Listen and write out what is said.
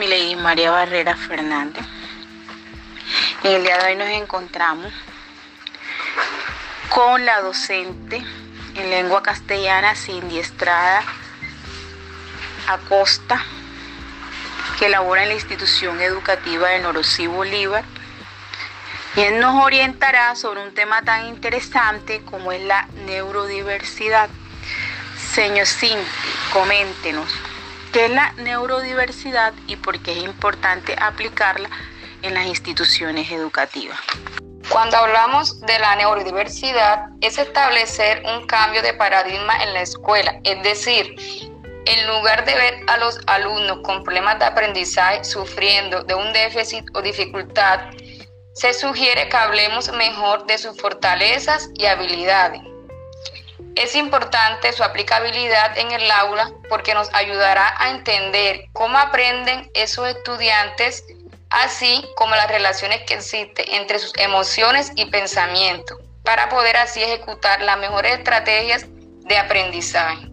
Mileis María Barrera Fernández. En el día de hoy nos encontramos con la docente en lengua castellana Cindy Estrada Acosta, que labora en la institución educativa de Norosí Bolívar. Y él nos orientará sobre un tema tan interesante como es la neurodiversidad. Señor Cindy, coméntenos, ¿qué es la neurodiversidad y por qué es importante aplicarla en las instituciones educativas? Cuando hablamos de la neurodiversidad, es establecer un cambio de paradigma en la escuela, es decir, en lugar de ver a los alumnos con problemas de aprendizaje sufriendo de un déficit o dificultad, se sugiere que hablemos mejor de sus fortalezas y habilidades. Es importante su aplicabilidad en el aula porque nos ayudará a entender cómo aprenden esos estudiantes así como las relaciones que existen entre sus emociones y pensamientos, para poder así ejecutar las mejores estrategias de aprendizaje.